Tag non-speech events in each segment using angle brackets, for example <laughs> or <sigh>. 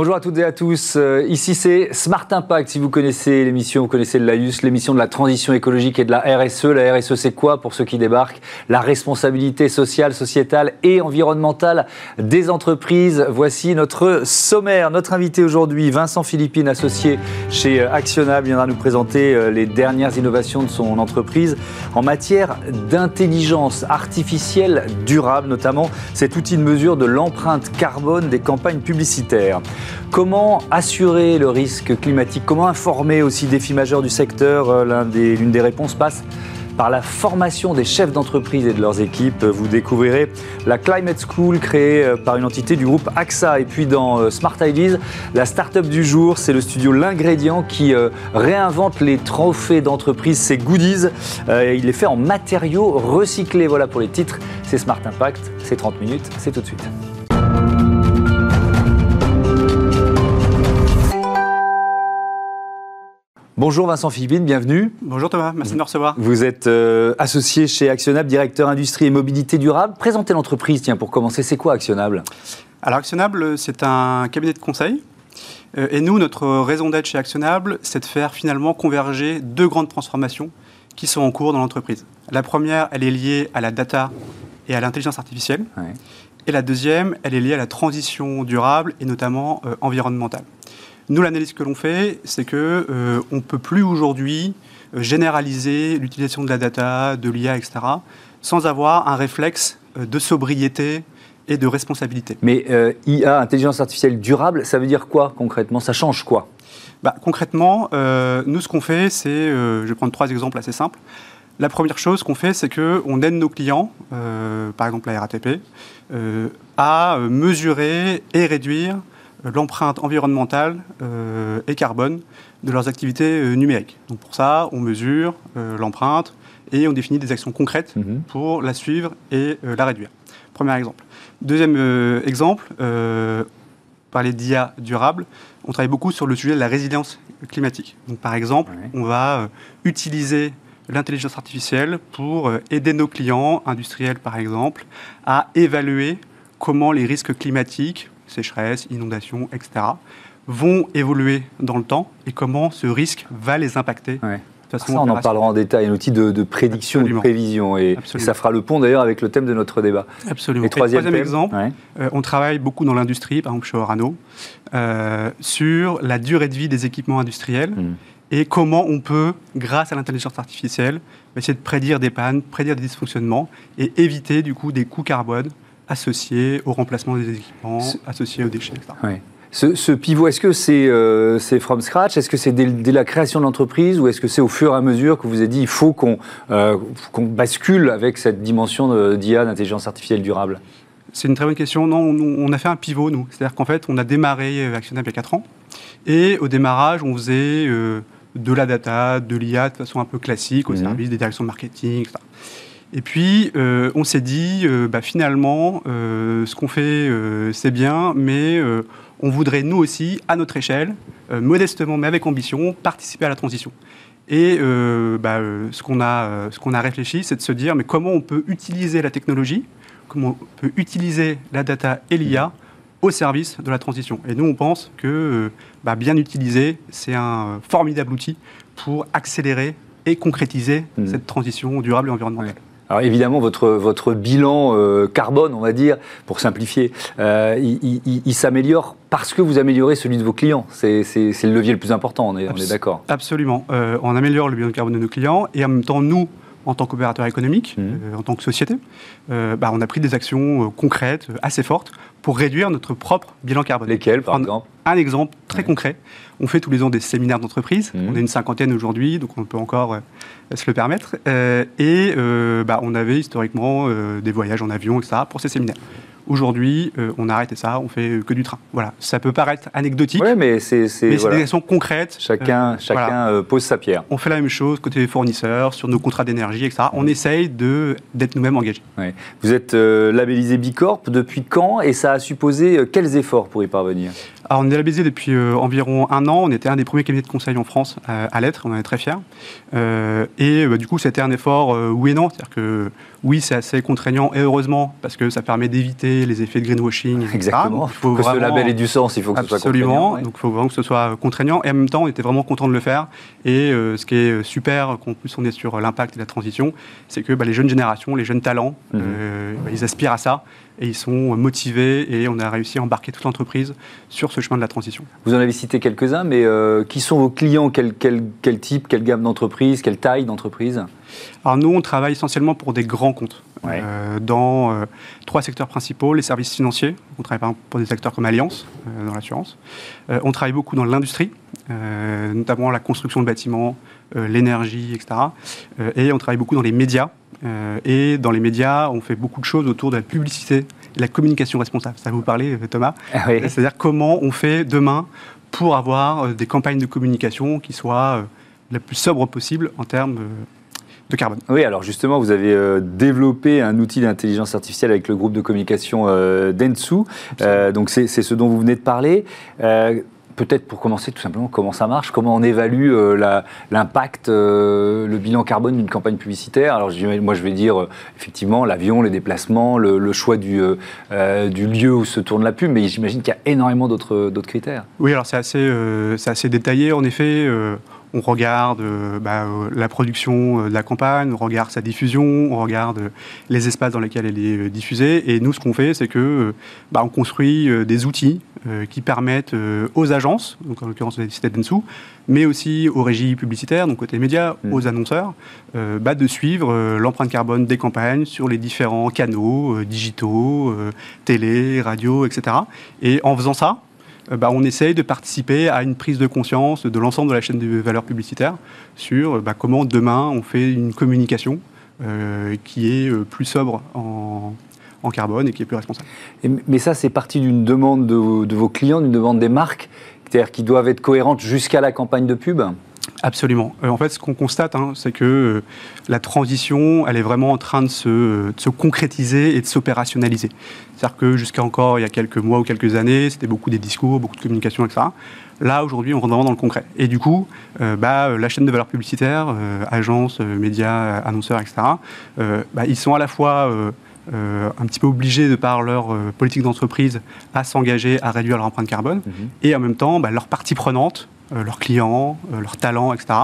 Bonjour à toutes et à tous. Euh, ici, c'est Smart Impact. Si vous connaissez l'émission, vous connaissez le LAIUS, l'émission de la transition écologique et de la RSE. La RSE, c'est quoi pour ceux qui débarquent? La responsabilité sociale, sociétale et environnementale des entreprises. Voici notre sommaire. Notre invité aujourd'hui, Vincent Philippine, associé chez Actiona, viendra nous présenter euh, les dernières innovations de son entreprise en matière d'intelligence artificielle durable, notamment cet outil de mesure de l'empreinte carbone des campagnes publicitaires. Comment assurer le risque climatique? Comment informer aussi défis majeurs du secteur? Euh, L'une des, réponses passe par la formation des chefs d'entreprise et de leurs équipes. Vous découvrirez la Climate School créée euh, par une entité du groupe AXA. Et puis dans euh, Smart Ideas, la start-up du jour, c'est le studio L'Ingrédient qui réinvente les trophées d'entreprise, ses goodies. Il les fait en matériaux recyclés. Voilà pour les titres. C'est Smart Impact, c'est 30 minutes, c'est tout de suite. Bonjour Vincent Philippine, bienvenue. Bonjour Thomas, merci de me recevoir. Vous êtes euh, associé chez Actionable, directeur industrie et mobilité durable. Présentez l'entreprise, tiens, pour commencer, c'est quoi Actionable Alors Actionable, c'est un cabinet de conseil. Euh, et nous, notre raison d'être chez Actionable, c'est de faire finalement converger deux grandes transformations qui sont en cours dans l'entreprise. La première, elle est liée à la data et à l'intelligence artificielle. Et la deuxième, elle est liée à la transition durable et notamment euh, environnementale. Nous, l'analyse que l'on fait, c'est que euh, on ne peut plus aujourd'hui euh, généraliser l'utilisation de la data, de l'IA, etc., sans avoir un réflexe euh, de sobriété et de responsabilité. Mais IA, intelligence artificielle durable, ça veut dire quoi concrètement? Ça change quoi? Bah, Concrètement, nous, ce qu'on fait, c'est, je vais prendre trois exemples assez simples. La première chose qu'on fait, c'est qu'on aide nos clients, par exemple la RATP, à mesurer et réduire l'empreinte environnementale euh, et carbone de leurs activités euh, numériques. Donc pour ça, on mesure euh, l'empreinte et on définit des actions concrètes mhm. pour la suivre et la réduire. Premier exemple. Deuxième exemple, parler d'IA durable, on travaille beaucoup sur le sujet de la résilience climatique. Donc par exemple, on va utiliser l'intelligence artificielle pour aider nos clients industriels, par exemple, à évaluer comment les risques climatiques sécheresse, inondation, etc., vont évoluer dans le temps et comment ce risque va les impacter. ça, on en parlera en détail, un outil de, prédiction, de prévision. Et, ça fera le pont d'ailleurs avec le thème de notre débat. Absolument. Et troisième, exemple, euh, on travaille beaucoup dans l'industrie, par exemple chez Orano, euh, sur la durée de vie des équipements industriels. Hmm. Et comment on peut, grâce à l'intelligence artificielle, essayer de prédire des pannes, prédire des dysfonctionnements et éviter du coup des coûts carbone associés au remplacement des équipements, associés aux déchets, etc. Ce, pivot, est-ce que c'est euh, from scratch? Est-ce que c'est dès, la création de l'entreprise ou est-ce que c'est au fur et à mesure que vous avez dit il faut qu'on euh, bascule avec cette dimension d'IA, d'intelligence artificielle durable? C'est une très bonne question. Non, on, a fait un pivot, nous. C'est-à-dire qu'en fait, on a démarré Actionnable il y a 4 ans. Et au démarrage, on faisait euh, de la data, de l'IA de façon un peu classique au mhm. service des directions de marketing, etc. Et puis, euh, on s'est dit, euh, bah, finalement, euh, ce qu'on fait, c'est bien, mais on voudrait, nous aussi, à notre échelle, modestement, mais avec ambition, participer à la transition. Et bah, ce qu'on a, qu'on a réfléchi, c'est de se dire, mais comment on peut utiliser la technologie, comment on peut utiliser la data et l'IA au service de la transition. Et nous, on pense que bah, bien utilisé, c'est un formidable outil pour accélérer et concrétiser mmh. cette transition durable et environnementale. Alors évidemment, votre, votre bilan euh, carbone, on va dire, pour simplifier, euh, il, s'améliore parce que vous améliorez celui de vos clients. C'est le levier le plus important, on est, est d'accord. Absolument. Euh, on améliore le bilan carbone de nos clients et en même temps, nous, en tant qu'opérateur économique, mmh. en tant que société, bah, on a pris des actions concrètes, assez fortes, pour réduire notre propre bilan carbone. Lesquelles, par exemple Un exemple très concret. On fait tous les ans des séminaires d'entreprise. Mmh. On est une cinquantaine aujourd'hui, donc on peut encore euh, se le permettre. Euh, et euh, bah, on avait historiquement des voyages en avion, etc., pour ces séminaires. Aujourd'hui, euh, on a arrêté ça, on fait que du train. Voilà, ça peut paraître anecdotique, Oui, mais c'est des actions concrètes. Chacun, euh, chacun euh, pose sa pierre. On fait la même chose côté fournisseurs, sur nos contrats d'énergie, etc. On essaye d'être nous-mêmes engagés. Vous êtes labellisé Bicorp depuis quand? Et ça a supposé quels efforts pour y parvenir? Alors, on est labellisé depuis euh, environ un an. On était un des premiers cabinets de conseil en France euh, à l'être. On en est très fiers. Euh, et bah, du coup, c'était un effort oui et non. C'est-à-dire que oui, c'est assez contraignant et heureusement parce que ça permet d'éviter les effets de greenwashing. Exactement. Il faut que ce label ait du sens. Il faut que ce soit contraignant. Donc, il faut vraiment que ce soit contraignant. Et en même temps, on était vraiment content de le faire. Et ce qui est super, qu'en plus on est sur l'impact et la transition, c'est que bah, les jeunes générations, les jeunes talents, mhm. bah, ils aspirent à ça et ils sont motivés et on a réussi à embarquer toute l'entreprise sur ce chemin de la transition. Vous en avez cité quelques-uns, mais euh, qui sont vos clients? Quel, quel, type, quelle gamme d'entreprise, quelle taille d'entreprise? Alors nous, on travaille essentiellement pour des grands comptes. Euh, dans euh, trois secteurs principaux, les services financiers, on travaille par exemple pour des acteurs comme Alliance dans l'assurance, on travaille beaucoup dans l'industrie, notamment la construction de bâtiments, l'énergie, etc. et on travaille beaucoup dans les médias, et dans les médias, on fait beaucoup de choses autour de la publicité et la communication responsable. Ça va vous parler, euh, Thomas ah C'est-à-dire comment on fait demain pour avoir euh, des campagnes de communication qui soient la plus sobre possible en termes de carbone. Oui, alors justement, vous avez développé un outil d'intelligence artificielle avec le groupe de communication Dentsu. donc c'est ce dont vous venez de parler peut-être pour commencer tout simplement comment ça marche, comment on évalue euh, l'impact, euh, le bilan carbone d'une campagne publicitaire. Alors moi je vais dire euh, effectivement l'avion, les déplacements, le, choix du, lieu où se tourne la pub, mais j'imagine qu'il y a énormément d'autres critères. Oui, alors c'est assez, assez détaillé en effet on regarde bah, la production de la campagne, on regarde sa diffusion, on regarde les espaces dans lesquels elle est diffusée. Et nous, ce qu'on fait, c'est que bah, on construit des outils euh, qui permettent euh, aux agences, donc en l'occurrence cité Densu, mais aussi aux régies publicitaires, donc côté médias, mm. aux annonceurs, euh, bah, de suivre l'empreinte carbone des campagnes sur les différents canaux digitaux, télé, radio, etc. Et en faisant ça, bah, on essaye de participer à une prise de conscience de l'ensemble de la chaîne de valeur publicitaire sur bah, comment demain on fait une communication qui est plus sobre en, en carbone et qui est plus responsable. mais ça, c'est parti d'une demande de, vos clients, d'une demande des marques, c'est-à-dire qui doivent être cohérentes jusqu'à la campagne de pub? Absolument. Euh, en fait, ce qu'on constate, hein, c'est que euh, la transition, elle est vraiment en train de se, concrétiser et de s'opérationnaliser. C'est-à-dire que jusqu'à encore il y a quelques mois ou quelques années, c'était beaucoup des discours, beaucoup de communication, etc. Là, aujourd'hui, on rentre vraiment dans le concret. Et du coup, euh, bah, la chaîne de valeur publicitaire, agences, médias, annonceurs, etc., bah, ils sont à la fois euh, un petit peu obligés, de par leur euh, politique d'entreprise, à s'engager à réduire leur empreinte carbone. Mhm. Et en même temps, bah, leurs parties prenantes, euh, leurs clients, leurs talents, etc.,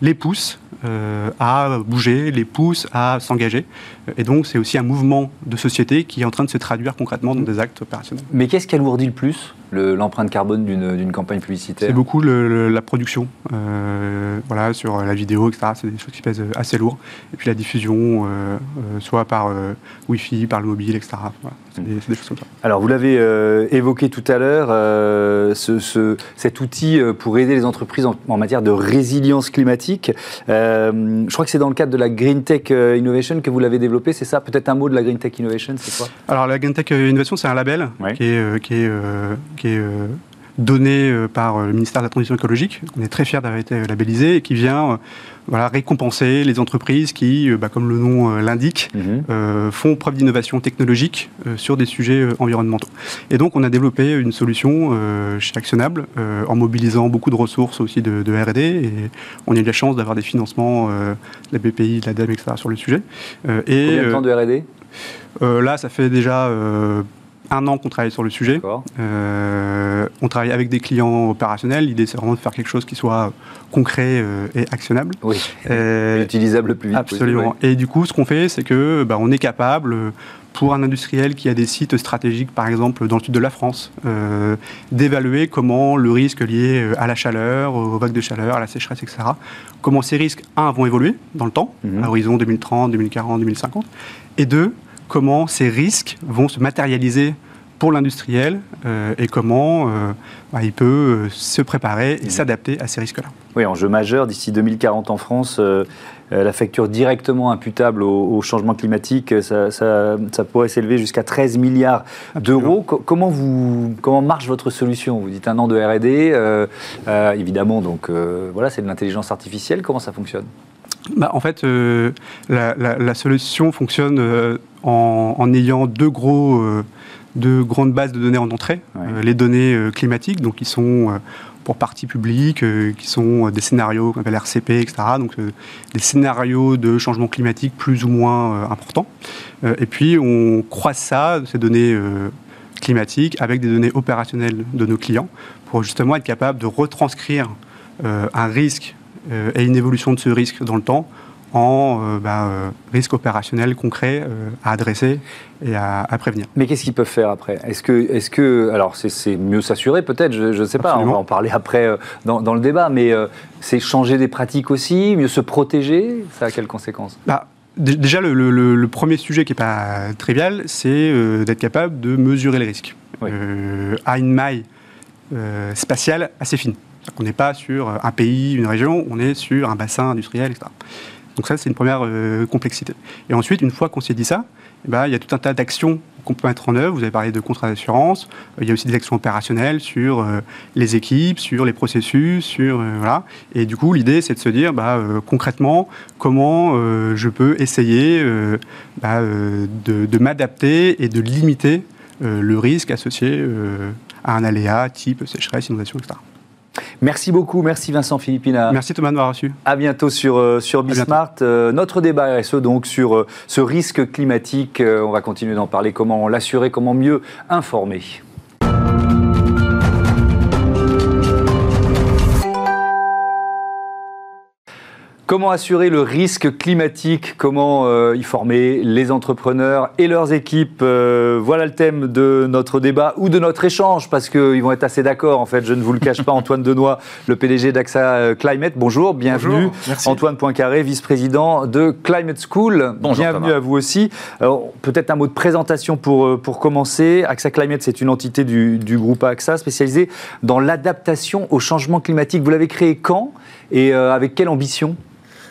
les poussent à bouger, les poussent à s'engager. Et donc, c'est aussi un mouvement de société qui est en train de se traduire concrètement dans des actes opérationnels. Mais qu'est-ce qui alourdit le plus l'empreinte carbone d'une campagne publicitaire? C'est beaucoup la production, euh, voilà, sur la vidéo, etc. C'est des choses qui pèsent assez lourd. Et puis la diffusion, euh, euh, soit par Wi-Fi, par le mobile, etc. c'est des, choses comme ça. Alors vous l'avez évoqué tout à l'heure, ce, cet outil pour aider les entreprises en, matière de résilience climatique. Je crois que c'est dans le cadre de la Green Tech Innovation que vous l'avez développé, c'est ça? Peut-être un mot de la Green Tech Innovation, c'est quoi? Alors la Green Tech Innovation, c'est un label qui est, qui est qui est euh, donné euh, par euh, le ministère de la Transition écologique. On est très fiers d'avoir été labellisé et qui vient voilà, récompenser les entreprises qui, bah, comme le nom l'indique, mhm. font preuve d'innovation technologique sur des sujets environnementaux. Et donc, on a développé une solution chez Actionable en mobilisant beaucoup de ressources aussi de, de R&D. Et on a eu la chance d'avoir des financements de la BPI, de l'ADEME, etc. sur le sujet. et, Combien de temps de R&D Là, ça fait déjà un an qu'on travaille sur le sujet. Euh, on travaille avec des clients opérationnels. L'idée, c'est vraiment de faire quelque chose qui soit concret euh, et actionnable. Oui. Euh, utilisable le plus vite. Absolument. Et du coup, ce qu'on fait, c'est que bah, on est capable pour un industriel qui a des sites stratégiques, par exemple dans le sud de la France, d'évaluer comment le risque lié à la chaleur, aux vagues de chaleur, à la sécheresse, etc., comment ces risques, un, vont évoluer dans le temps, mhm. à horizon 2030, 2040, 2050, et deux, comment ces risques vont se matérialiser pour l'industriel euh, et comment euh, bah, il peut euh, se préparer et mmh. s'adapter à ces risques-là. Oui, enjeu majeur, d'ici 2040 en France, la facture directement imputable au, changement climatique, ça, pourrait s'élever jusqu'à 13 milliards d'euros. Comment, vous, comment marche votre solution? Vous dites un an de R&D, évidemment, donc voilà, c'est de l'intelligence artificielle. Comment ça fonctionne? Bah, En fait, la, solution fonctionne en, ayant deux gros, euh, de grandes bases de données en entrée, les données climatiques, donc qui sont pour partie publique, qui sont des scénarios qu'on appelle RCP, etc. Donc des scénarios de changement climatique plus ou moins importants. et puis on croise ça, ces données climatiques, avec des données opérationnelles de nos clients, pour justement être capable de retranscrire un risque et une évolution de ce risque dans le temps en euh, bah, euh, risque opérationnel concret euh, à adresser et à, prévenir. Mais qu'est-ce qu'ils peuvent faire après? Est-ce que, est que, alors c'est mieux s'assurer peut-être, je ne sais pas, on va en parler après dans, le débat, mais c'est changer des pratiques aussi, mieux se protéger, ça a quelles conséquences? Bah, Déjà, le, premier sujet qui n'est pas trivial, c'est d'être capable de mesurer le risque à une maille spatiale assez fine. On n'est pas sur un pays, une région, on est sur un bassin industriel, etc. Donc ça, c'est une première euh, complexité. Et ensuite, une fois qu'on s'est dit ça, eh ben, il y a tout un tas d'actions qu'on peut mettre en œuvre. Vous avez parlé de contrats d'assurance. Euh, il y a aussi des actions opérationnelles sur euh, les équipes, sur les processus, sur voilà. Et du coup, l'idée, c'est de se dire, bah, concrètement, comment je peux essayer bah, de, de m'adapter et de limiter le risque associé à un aléa type sécheresse, inondation, etc. Merci beaucoup, merci Vincent Philippina. Merci Thomas de m'avoir reçu. À bientôt sur, euh, sur Bismart. Euh, notre débat RSE donc sur euh, ce risque climatique, on va continuer d'en parler, comment l'assurer, comment mieux informer. Comment assurer le risque climatique? Comment euh, y former les entrepreneurs et leurs équipes? Euh, Voilà le thème de notre débat ou de notre échange, parce qu'ils vont être assez d'accord. En fait, je ne vous le cache pas, Antoine Denoy, le PDG d'AXA euh, Climate. Bonjour, bienvenue. Antoine Poincaré, vice-président de Climate School. Bonjour, bienvenue à vous aussi. Peut-être un mot de présentation pour, pour commencer. AXA Climate, c'est une entité du, du groupe AXA spécialisée dans l'adaptation au changement climatique. Vous l'avez créé quand? Et avec quelle ambition?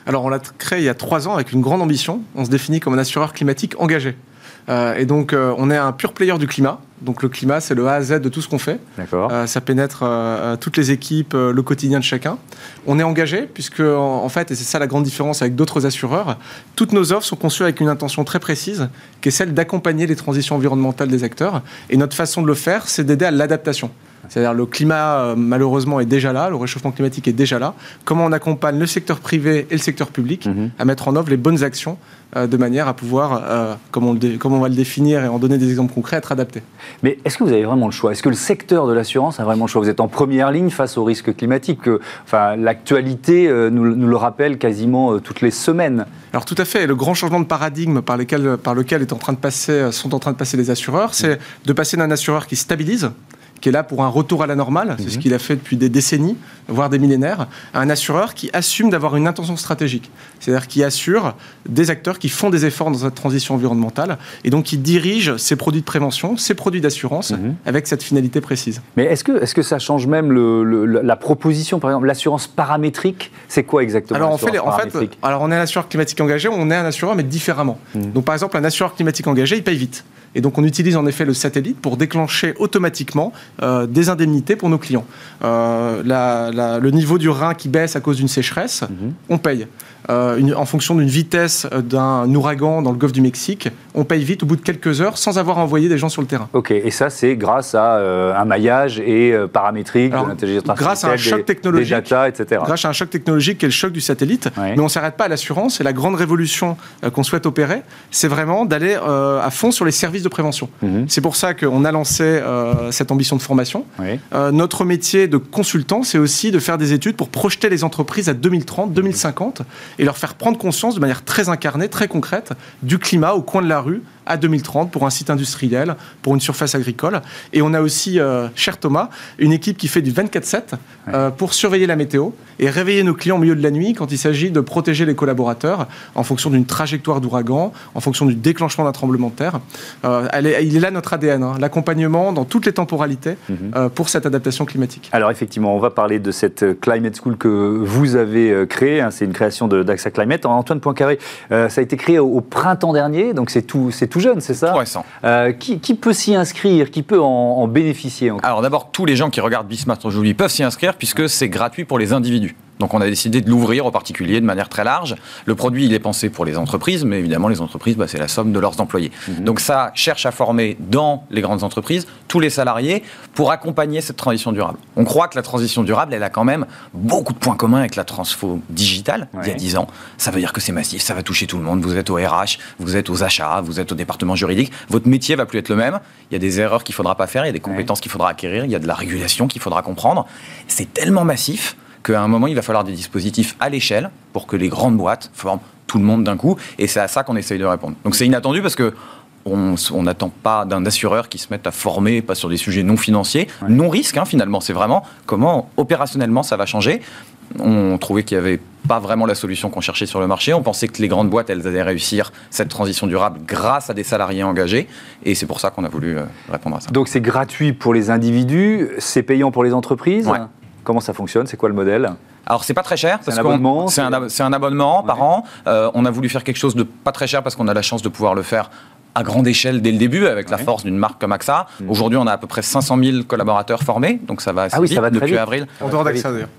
Alors, on l'a créé il y a trois ans avec une grande ambition. On se définit comme un assureur climatique engagé. Euh, et donc, euh, on est un pur player du climat. Donc, le climat, c'est le A à Z de tout ce qu'on fait. Euh, ça pénètre toutes les équipes, le quotidien de chacun. On est engagé, puisque, en, fait, et c'est ça la grande différence avec d'autres assureurs, toutes nos offres sont conçues avec une intention très précise, qui est celle d'accompagner les transitions environnementales des acteurs. Et notre façon de le faire, c'est d'aider à l'adaptation. C'est-à-dire le climat, euh, malheureusement, est déjà là, le réchauffement climatique est déjà là. Comment on accompagne le secteur privé et le secteur public mhm. à mettre en œuvre les bonnes actions euh, de manière à pouvoir, euh, comme, on on va le définir et en donner des exemples concrets, être adapté. Mais est-ce que vous avez vraiment le choix? Est-ce que le secteur de l'assurance a vraiment le choix? Vous êtes en première ligne face aux risques climatiques. Enfin, l'actualité nous, le rappelle quasiment toutes les semaines. Alors tout à fait. Le grand changement de paradigme par, lesquels, par lequel est en train de passer, sont en train de passer les assureurs, c'est de passer d'un assureur qui stabilise qui est là pour un retour à la normale, c'est ce mhm. qu'il a fait depuis des décennies, voire des millénaires, à un assureur qui assume d'avoir une intention stratégique, c'est-à-dire qui assure des acteurs qui font des efforts dans cette transition environnementale et donc qui dirige ses produits de prévention, ses produits d'assurance mhm. avec cette finalité précise. Mais est-ce que, est que ça change même la proposition, par exemple, l'assurance paramétrique, c'est quoi exactement alors, en fait, en fait, alors on est un assureur climatique engagé, on est un assureur mais différemment. Mhm. Donc par exemple, un assureur climatique engagé, il paye vite. Et donc on utilise en effet le satellite pour déclencher automatiquement euh, des indemnités pour nos clients. Euh, le niveau du rein qui baisse à cause d'une sécheresse, mhm. on paye. Euh, en fonction d'une vitesse d'un ouragan dans le golfe du Mexique, on paye vite au bout de quelques heures sans avoir envoyé des gens sur le terrain. Ok, et ça c'est grâce à un maillage et paramétrique, de l'intelligence artificielle, grâce à un choc technologique, des data, etc. Grâce à un choc technologique qui est le choc du satellite, mais on ne s'arrête pas à l'assurance. Et la grande révolution qu'on souhaite opérer, c'est vraiment d'aller à fond sur les services de prévention. Mhm. C'est pour ça qu'on a lancé euh, cette ambition de formation. Euh, notre métier de consultant, c'est aussi de faire des études pour projeter les entreprises à 2030, 2050 et leur faire prendre conscience de manière très incarnée, très concrète, du climat au coin de la rue, à 2030 pour un site industriel, pour une surface agricole. Et on a aussi, euh, cher Thomas, une équipe qui fait du 24-7 euh, pour surveiller la météo et réveiller nos clients au milieu de la nuit quand il s'agit de protéger les collaborateurs en fonction d'une trajectoire d'ouragan, en fonction du déclenchement d'un tremblement de terre. Euh, il est là notre ADN, hein, l'accompagnement dans toutes les temporalités mhm. pour cette adaptation climatique. Alors effectivement, on va parler de cette Climate School que vous avez créée. Hein, c'est une création d'AXA Climate. Antoine Poincaré, ça a été créé au, printemps dernier, donc c'est tout, tout jeune, c'est ça euh, qui, peut s'y inscrire Qui peut en, bénéficier Alors d'abord, tous les gens qui regardent Bismart aujourd'hui peuvent s'y inscrire puisque c'est gratuit pour les individus. Donc on a décidé de l'ouvrir aux particuliers de manière très large. Le produit, il est pensé pour les entreprises, mais évidemment, les entreprises, bah, c'est la somme de leurs employés. Mhm. Donc ça cherche à former dans les grandes entreprises tous les salariés pour accompagner cette transition durable. On croit que la transition durable, elle a quand même beaucoup de points communs avec la transfo digitale il y a 10 ans. Ça veut dire que c'est massif, ça va toucher tout le monde. Vous êtes au RH, vous êtes aux achats, vous êtes au département juridique. Votre métier va plus être le même. Il y a des erreurs qu'il faudra pas faire, il y a des compétences qu'il faudra acquérir, il y a de la régulation qu'il faudra comprendre. C'est tellement massif qu'à un moment, il va falloir des dispositifs à l'échelle pour que les grandes boîtes forment tout le monde d'un coup. Et c'est à ça qu'on essaye de répondre. Donc c'est inattendu parce que on n'attend pas d'un assureur qui se mette à former, pas sur des sujets non financiers, non risque hein, finalement. C'est vraiment comment opérationnellement ça va changer. On trouvait qu'il n'y avait pas vraiment la solution qu'on cherchait sur le marché. On pensait que les grandes boîtes, elles allaient réussir cette transition durable grâce à des salariés engagés. Et c'est pour ça qu'on a voulu euh, répondre à ça. Donc c'est gratuit pour les individus, c'est payant pour les entreprises? Comment ça fonctionne? C'est quoi le modèle? Alors c'est pas très cher c'est un, abonnement, c'est un, abonnement par an. Euh, on a voulu faire quelque chose de pas très cher parce qu'on a la chance de pouvoir le faire à grande échelle dès le début avec la force d'une marque comme AXA. Mm. Aujourd'hui, on a à peu près 500 000 collaborateurs formés, donc ça va assez ah oui, ça va depuis avril. En dehors d'AXA d'ailleurs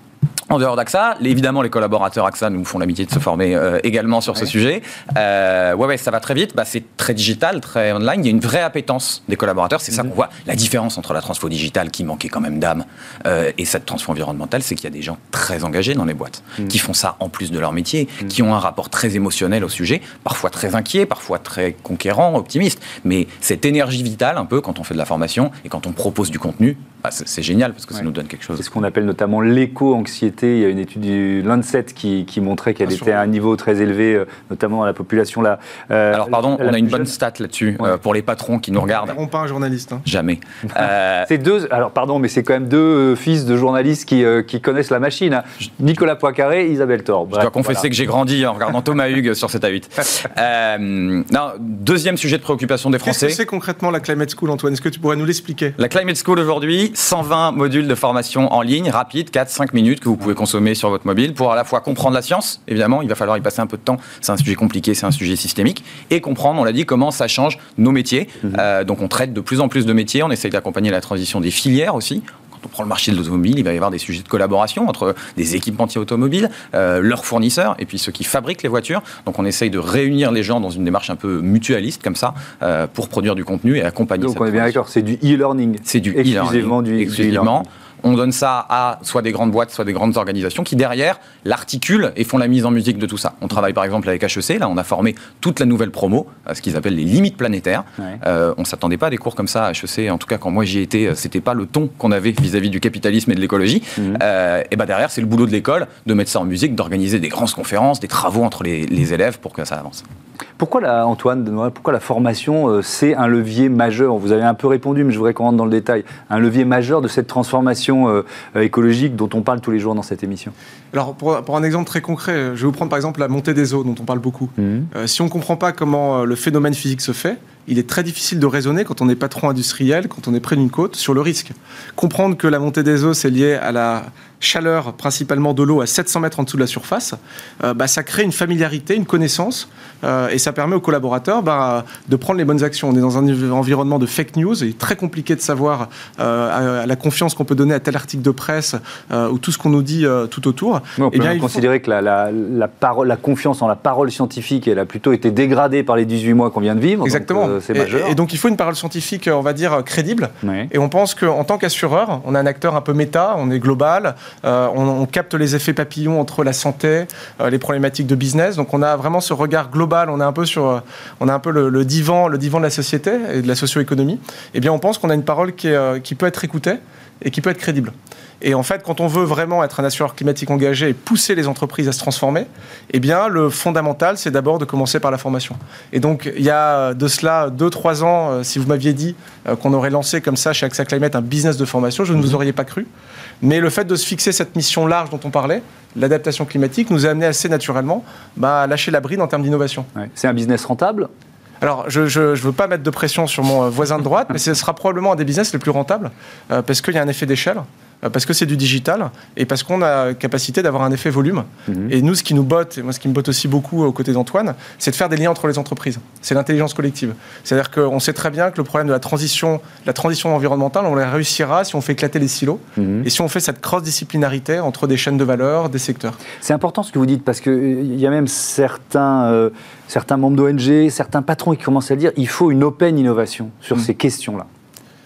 en dehors d'AXA. Évidemment, les collaborateurs AXA nous font l'amitié de se former euh, également sur ce sujet. Euh, ouais, ouais, ça va très vite. Bah, c'est très digital, très online. Il y a une vraie appétence des collaborateurs. C'est ça mhm. qu'on voit. La différence entre la transfo digitale, qui manquait quand même d'âme, euh, et cette transfo environnementale, c'est qu'il y a des gens très engagés dans les boîtes, mhm. qui font ça en plus de leur métier, mhm. qui ont un rapport très émotionnel au sujet, parfois très inquiet, parfois très conquérant, optimiste. Mais cette énergie vitale, un peu, quand on fait de la formation et quand on propose du contenu, bah, c'est génial parce que ça nous donne quelque chose. C'est ce qu'on appelle notamment l'éco-anxiété. Il y a une étude du Lancet qui, montrait qu'elle était à un niveau très élevé, euh, notamment dans la population là. Euh, Alors pardon, on a une bonne stat là-dessus euh, pour les patrons qui nous regardent. On pas un journaliste. Hein. Jamais. <laughs> c'est deux. Alors pardon, mais c'est quand même deux fils de journalistes qui, qui connaissent la machine. Hein. Nicolas Poincaré, Isabelle Thor. Je dois confesser que j'ai grandi en regardant Thomas Hugues sur 7 à 8. non, deuxième sujet de préoccupation des Français. Qu'est-ce que c'est concrètement la Climate School, Antoine? Est-ce que tu pourrais nous l'expliquer? La Climate School aujourd'hui, 120 modules de formation en ligne, rapide, 4-5 minutes que vous pouvez consommer sur votre mobile pour à la fois comprendre la science, évidemment, il va falloir y passer un peu de temps, c'est un sujet compliqué, c'est un sujet systémique, et comprendre, on l'a dit, comment ça change nos métiers. Mhm. Euh, donc on traite de plus en plus de métiers, on essaye d'accompagner la transition des filières aussi on prend le marché de l'automobile, il va y avoir des sujets de collaboration entre des équipementiers automobiles, euh, leurs fournisseurs et puis ceux qui fabriquent les voitures. Donc on essaye de réunir les gens dans une démarche un peu mutualiste comme ça euh, pour produire du contenu et accompagner. Donc on est bien d'accord, c'est du e-learning. C'est du e-learning. Du exclusivement on donne ça à soit des grandes boîtes, soit des grandes organisations qui derrière l'articulent et font la mise en musique de tout ça. On travaille par exemple avec HEC, là on a formé toute la nouvelle promo, à ce qu'ils appellent les limites planétaires. Euh, on s'attendait pas à des cours comme ça à HEC, en tout cas quand moi j'y étais, euh, c'était pas le ton qu'on avait vis-à-vis du capitalisme et de l'écologie. Mhm. Euh, et bah derrière c'est le boulot de l'école de mettre ça en musique, d'organiser des grandes conférences, des travaux entre les, les élèves pour que ça avance. Pourquoi la, Antoine, pourquoi la formation, euh, c'est un levier majeur? Vous avez un peu répondu, mais je voudrais qu'on rentre dans le détail. Un levier majeur de cette transformation euh, écologique dont on parle tous les jours dans cette émission. Alors, pour, un exemple très concret, je vais vous prendre par exemple la montée des eaux dont on parle beaucoup. Mhm. Euh, si on ne comprend pas comment le phénomène physique se fait, il est très difficile de raisonner quand on est patron industriel, quand on est près d'une côte, sur le risque. Comprendre que la montée des eaux, c'est lié à la chaleur principalement de l'eau à 700 mètres en dessous de la surface, euh, bah, ça crée une familiarité, une connaissance, euh, et ça permet aux collaborateurs bah, de prendre les bonnes actions. On est dans un environnement de fake news, et il est très compliqué de savoir euh, la confiance qu'on peut donner à tel article de presse ou tout ce qu'on nous dit tout autour. on peut eh considérer que la, parole, la confiance en la parole scientifique, elle a plutôt été dégradée par les 18 mois qu'on vient de vivre. Exactement. c'est majeur. Et, donc il faut une parole scientifique, on va dire, crédible. Et on pense qu'en tant qu'assureur, on a un acteur un peu méta, on est global, euh, on, capte les effets papillons entre la santé, euh, les problématiques de business. Donc on a vraiment ce regard global. On est un peu sur, on a un peu le, divan, le divan de la société et de la socio-économie. Eh bien, on pense qu'on a une parole euh, qui peut être écoutée et qui peut être crédible. Et en fait, quand on veut vraiment être un assureur climatique engagé et pousser les entreprises à se transformer, eh bien, le fondamental, c'est d'abord de commencer par la formation. Et donc, il y a de cela 2-3 ans, si vous m'aviez dit qu'on aurait lancé comme ça chez AXA Climate un business de formation, je ne vous mhm. auriez pas cru. Mais le fait de se fixer cette mission large dont on parlait, l'adaptation climatique, nous a amené assez naturellement bah, à lâcher la bride en termes d'innovation. C'est un business rentable? Alors, je ne veux pas mettre de pression sur mon euh, voisin de droite, mais ce sera probablement un des business les plus rentables, euh, parce qu'il y a un effet d'échelle. Euh, parce que c'est du digital et parce qu'on a capacité d'avoir un effet volume. Mhm. Et nous, ce qui nous botte, et moi ce qui me botte aussi beaucoup aux côtés d'Antoine, c'est de faire des liens entre les entreprises. C'est l'intelligence collective. C'est-à-dire qu'on sait très bien que le problème de la transition, la transition environnementale, on la réussira si on fait éclater les silos mhm. et si on fait cette cross-disciplinarité entre des chaînes de valeur, des secteurs. C'est important ce que vous dites parce qu'il euh, y a même certains, euh, certains membres d'ONG, certains patrons qui commencent à dire il faut une open innovation sur mhm. ces questions-là.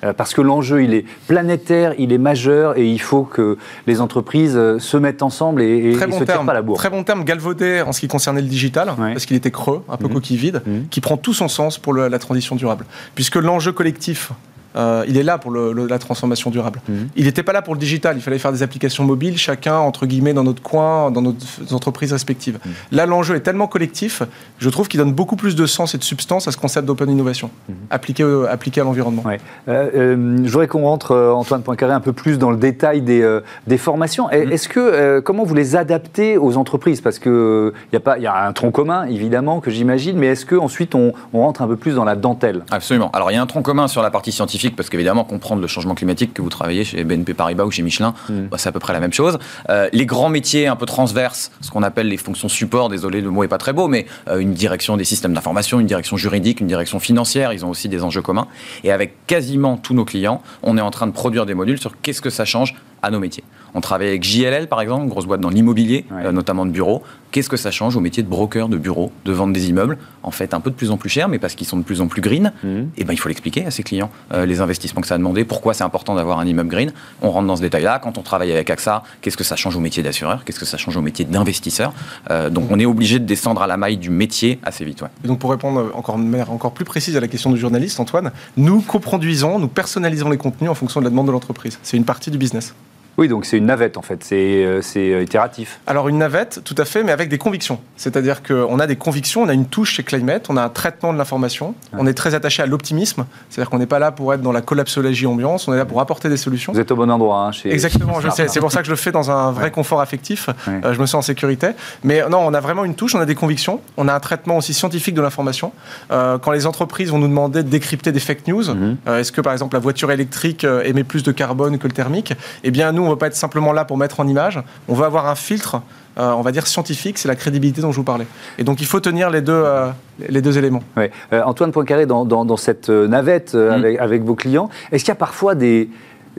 Euh, parce que l'enjeu, il est planétaire, il est majeur, et il faut que les entreprises euh, se mettent ensemble et, ne se tirent pas la bourre. Très bon terme galvaudé en ce qui concernait le digital, parce qu'il était creux, un peu mmh. coquille vide, mmh. qui prend tout son sens pour la transition durable. Puisque l'enjeu collectif euh, il est là pour la transformation durable. Mhm. Il n'était pas là pour le digital. Il fallait faire des applications mobiles, chacun, entre guillemets, dans notre coin, dans nos entreprises respectives. Mhm. Là, l'enjeu est tellement collectif, je trouve qu'il donne beaucoup plus de sens et de substance à ce concept d'open innovation, mhm. appliqué, appliqué à l'environnement. Ouais. Euh, euh, je voudrais qu'on rentre, Antoine Poincaré, un peu plus dans le détail des, des formations. Est-ce que, comment vous les adaptez aux entreprises? Parce qu'il y, a y a un tronc commun, évidemment, que j'imagine, mais est-ce qu'ensuite on, on rentre un peu plus dans la dentelle? Absolument. Alors, il y a un tronc commun sur la partie scientifique parce qu'évidemment, comprendre le changement climatique, que vous travaillez chez BNP Paribas ou chez Michelin, mm. bah, c'est à peu près la même chose. Euh, les grands métiers un peu transverses, ce qu'on appelle les fonctions support, désolé, le mot est pas très beau, mais euh, une direction des systèmes d'information, une direction juridique, une direction financière, ils ont aussi des enjeux communs. Et avec quasiment tous nos clients, on est en train de produire des modules sur qu'est-ce que ça change à nos métiers. On travaille avec JLL, par exemple, une grosse boîte dans l'immobilier, euh, notamment de bureaux. Qu'est-ce que ça change au métier de broker, de bureau, de vente des immeubles En fait, un peu de plus en plus cher, mais parce qu'ils sont de plus en plus green. Mhm. Et eh ben, il faut l'expliquer à ses clients, euh, les investissements que ça a demandé, pourquoi c'est important d'avoir un immeuble green. On rentre dans ce détail-là. Quand on travaille avec AXA, qu'est-ce que ça change au métier d'assureur? Qu'est-ce que ça change au métier d'investisseur? Euh, Donc, on est obligé de descendre à la maille du métier assez vite. Et donc, pour répondre encore, encore plus précise à la question du journaliste, Antoine, nous coproduisons, nous personnalisons les contenus en fonction de la demande de l'entreprise. C'est une partie du business. Oui, donc c'est une navette en fait, c'est euh, euh, itératif. Alors une navette, tout à fait, mais avec des convictions. C'est-à-dire qu'on a des convictions, on a une touche chez Climate, on a un traitement de l'information, on est très attaché à l'optimisme, c'est-à-dire qu'on n'est pas là pour être dans la collapsologie ambiance, on est là pour apporter des solutions. Vous êtes au bon endroit hein, chez... Exactement, je sais, c'est pour ça que je le fais dans un vrai confort affectif, euh, je me sens en sécurité. Mais non, on a vraiment une touche, on a des convictions, on a un traitement aussi scientifique de l'information. quand les entreprises vont nous demander de décrypter des fake news, mhm. est-ce que par exemple la voiture électrique émet plus de carbone que le thermique? Eh bien nous, on ne va pas être simplement là pour mettre en image. On veut avoir un filtre, euh, on va dire scientifique, c'est la crédibilité dont je vous parlais. Et donc il faut tenir les deux, euh, les deux éléments. Euh, Antoine Poincaré, dans, dans, cette navette mm. avec, avec, vos clients, est-ce qu'il y a parfois des,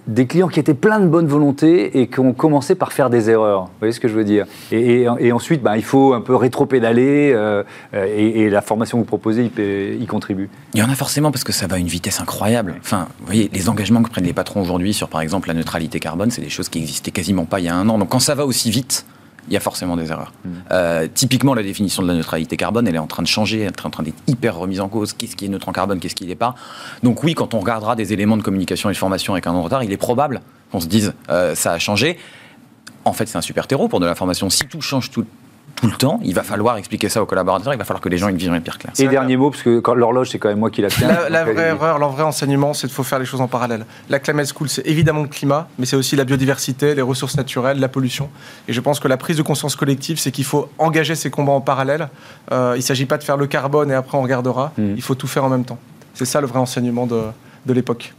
des clients qui étaient pleins de bonne volonté et qui ont commencé par faire des erreurs. Vous voyez ce que je veux dire? Et, ensuite, bah, il faut un peu rétro-pédaler euh, et, la formation que vous proposez y, contribue. Il y en a forcément parce que ça va à une vitesse incroyable. Enfin, vous voyez, les engagements que prennent les patrons aujourd'hui sur, par exemple, la neutralité carbone, c'est des choses qui existaient quasiment pas il y a un an. Donc quand ça va aussi vite, il y a forcément des erreurs. Euh, typiquement, la définition de la neutralité carbone, elle est en train de changer, elle est en train d'être hyper remise en cause. Qu'est-ce qui est neutre en carbone, qu'est-ce qui n'est pas? Donc oui, quand on regardera des éléments de communication et de formation avec un an de retard, il est probable qu'on se dise euh, ça a changé. En fait, c'est un super terreau pour de l'information. Si tout change tout, tout le temps. Il va falloir expliquer ça aux collaborateurs. Il va falloir que les gens aient une vision hyper claire. Et dernier mot, parce que l'horloge, c'est quand même moi qui la tiens. La, vraie erreur, le vrai enseignement, c'est qu'il faut faire les choses en parallèle. La Climate School, c'est évidemment le climat, mais c'est aussi la biodiversité, les ressources naturelles, la pollution. Et je pense que la prise de conscience collective, c'est qu'il faut engager ces combats en parallèle. Euh, il ne s'agit pas de faire le carbone et après on regardera. Hmm. Il faut tout faire en même temps. C'est ça le vrai enseignement de, de l'époque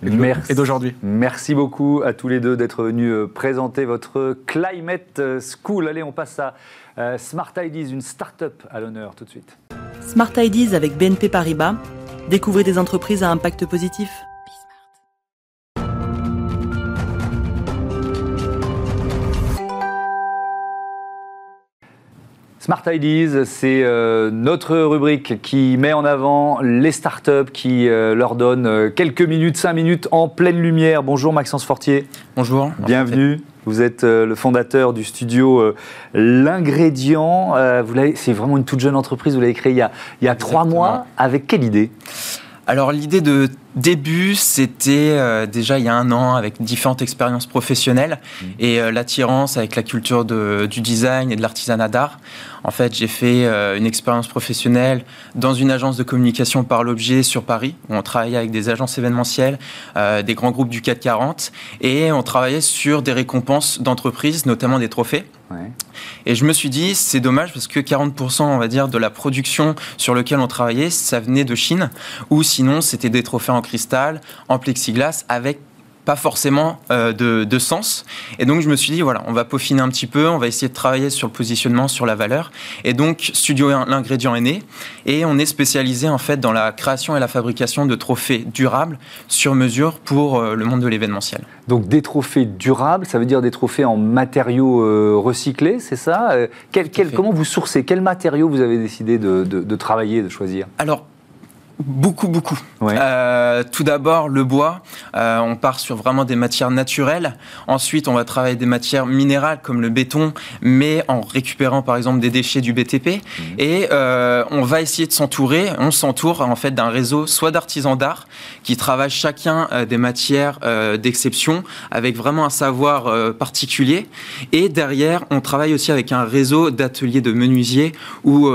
et d'aujourd'hui. Merci beaucoup à tous les deux d'être venus euh, présenter votre Climate School. Allez, on passe à euh, Smart Ideas, une start-up à l'honneur tout de suite. Smart Ideas avec BNP Paribas. Découvrez des entreprises à impact positif. Smart Ideas, c'est euh, notre rubrique qui met en avant les startups, qui euh, leur donne quelques minutes, cinq minutes en pleine lumière. Bonjour Maxence Fortier. Bonjour. Bienvenue. Vous êtes euh, le fondateur du studio euh, L'Ingrédient. Euh, c'est vraiment une toute jeune entreprise. Vous l'avez créée il y a, trois mois. Avec quelle idée? Alors l'idée de début, c'était déjà il y a un an avec différentes expériences professionnelles mmh. et l'attirance avec la culture du design et de l'artisanat d'art. En fait, j'ai fait euh, une expérience professionnelle dans une agence de communication par l'objet sur Paris, où on travaillait avec des agences événementielles, euh, des grands groupes du CAC 40, et on travaillait sur des récompenses d'entreprises, notamment des trophées. Et je me suis dit, c'est dommage parce que 40%, on va dire, de la production sur laquelle on travaillait, ça venait de Chine, ou sinon c'était des trophées en cristal, en plexiglas, avec pas forcément de, de, sens. Et donc je me suis dit, voilà, on va peaufiner un petit peu, on va essayer de travailler sur le positionnement, sur la valeur. Et donc Studio l'ingrédient est né, et on est spécialisé en fait dans la création et la fabrication de trophées durables sur mesure pour le monde de l'événementiel. Donc des trophées durables, ça veut dire des trophées en matériaux recyclés, c'est ça? Quel, quel, Comment vous sourcez? Quels matériaux vous avez décidé de, de, de travailler, de choisir? Alors, Beaucoup, beaucoup. Euh, tout d'abord, le bois. Euh, on part sur vraiment des matières naturelles. Ensuite, on va travailler des matières minérales comme le béton, mais en récupérant par exemple des déchets du BTP. Mhm. Et euh, on va essayer de s'entourer. On s'entoure en fait d'un réseau soit d'artisans d'art qui travaillent chacun des matières d'exception avec vraiment un savoir particulier. Et derrière, on travaille aussi avec un réseau d'ateliers de menuisiers ou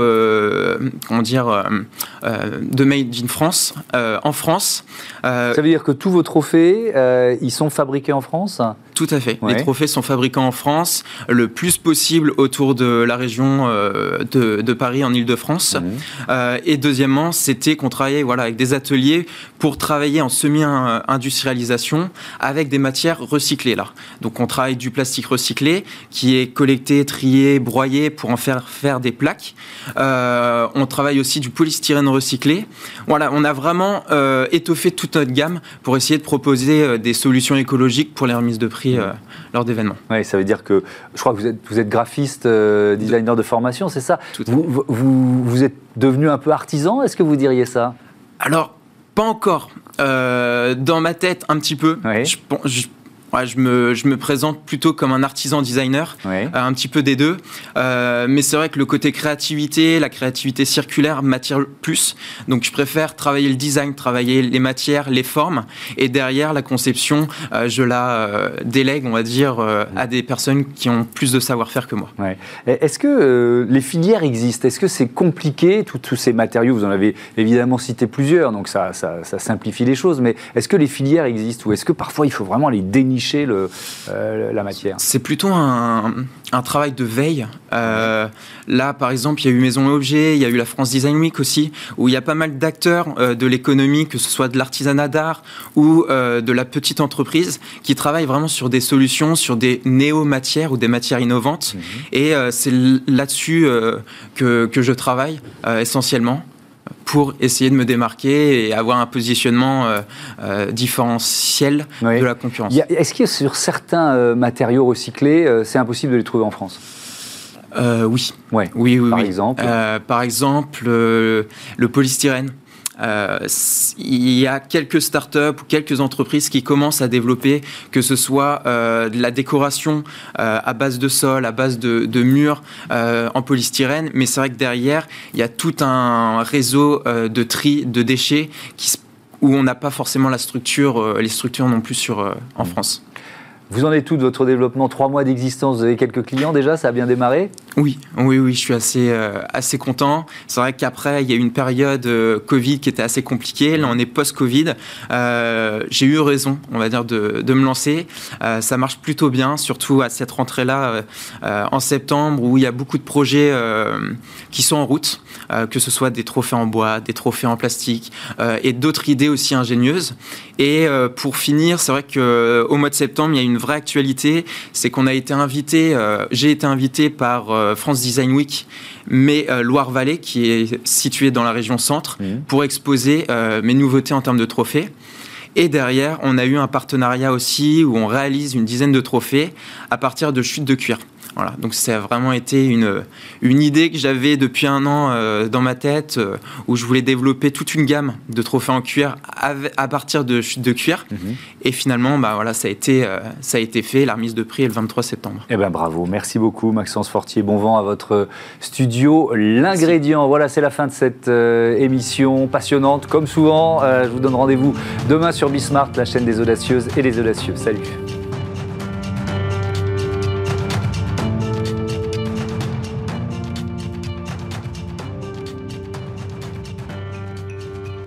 comment dire de made France, euh, en France. Euh, Ça veut dire que tous vos trophées, euh, ils sont fabriqués en France? Tout à fait. Les trophées sont fabriqués en France, le plus possible autour de la région euh, de, Paris, en Ile-de-France. Euh, et deuxièmement, c'était qu'on travaillait voilà, avec des ateliers pour travailler en semi-industrialisation avec des matières recyclées. Là. Donc on travaille du plastique recyclé qui est collecté, trié, broyé pour en faire faire des plaques. Euh, on travaille aussi du polystyrène recyclé. Voilà, on a vraiment étoffé toute notre gamme pour essayer de proposer des solutions écologiques pour les remises de prix euh, lors d'événements. Oui, ça veut dire que je crois que vous êtes, vous êtes graphiste, euh, designer de formation, c'est ça? Vous, vous, vous, êtes devenu un peu artisan, est-ce que vous diriez ça? Alors, pas encore. Euh, dans ma tête, un petit peu. Je, je, je, me, je me présente plutôt comme un artisan designer, euh, un petit peu des deux. Euh, mais c'est vrai que le côté créativité, la créativité circulaire m'attire plus. Donc je préfère travailler le design, travailler les matières, les formes. Et derrière, la conception, euh, je la délègue, on va dire, à des personnes qui ont plus de savoir-faire que moi. Est-ce que les filières existent? Est-ce que c'est compliqué, tous ces matériaux Vous en avez évidemment cité plusieurs, donc ça, ça, ça simplifie les choses. Mais est-ce que les filières existent? Ou est-ce que parfois il faut vraiment les dénicher? Le, euh, la matière C'est plutôt un, travail de veille. Euh, là, par exemple, il y a eu Maison et Objet, il y a eu la France Design Week aussi, où il y a pas mal d'acteurs euh, de l'économie, que ce soit de l'artisanat d'art ou de la petite entreprise, qui travaillent vraiment sur des solutions, sur des néo-matières ou des matières innovantes. Mhm. Et c'est là-dessus que, que, je travaille essentiellement pour essayer de me démarquer et avoir un positionnement euh, euh, différentiel de la concurrence. Est-ce que sur certains euh, matériaux recyclés, c'est impossible de les trouver en France? Oui. Ouais. oui. Oui, Par exemple Par exemple, le polystyrène. Euh, il y a quelques startups ou quelques entreprises qui commencent à développer, que ce soit euh, de la décoration euh, à base de sol, à base de, de murs en polystyrène, mais c'est vrai que derrière, il y a tout un réseau de tri de déchets qui, où on n'a pas forcément la structure, les structures non plus sur, en mmh. France. Vous en êtes tout de votre développement? Trois mois d'existence, vous avez quelques clients déjà Ça a bien démarré? Oui, oui, oui, je suis assez, euh, assez content. C'est vrai qu'après, il y a eu une période euh, Covid qui était assez compliquée. Là, on est post-Covid. Euh, j'ai eu raison, on va dire, de, de me lancer. ça marche plutôt bien, surtout à cette rentrée-là en septembre où il y a beaucoup de projets qui sont en route, que ce soit des trophées en bois, des trophées en plastique et d'autres idées aussi ingénieuses. Et pour finir, c'est vrai qu'au mois de septembre, il y a une vraie actualité, c'est qu'on a été invité, euh, j'ai été invité par euh, France Design Week, mais euh, Loire-Vallée, qui est située dans la région centre, mmh. pour exposer mes nouveautés en termes de trophées. Et derrière, on a eu un partenariat aussi où on réalise une dizaine de trophées à partir de chutes de cuir. Voilà, donc ça a vraiment été une, une idée que j'avais depuis un an euh, dans ma tête, euh, où je voulais développer toute une gamme de trophées en cuir à, partir de de cuir. Mhm. Et finalement, bah, voilà, ça, a été, euh, ça a été fait. La remise de prix est le 23 septembre. Eh ben bravo, merci beaucoup Maxence Fortier. Bon vent à votre studio. L'ingrédient, voilà, c'est la fin de cette émission passionnante. Comme souvent, je vous donne rendez-vous demain sur Bismart, la chaîne des audacieuses et des audacieux. Salut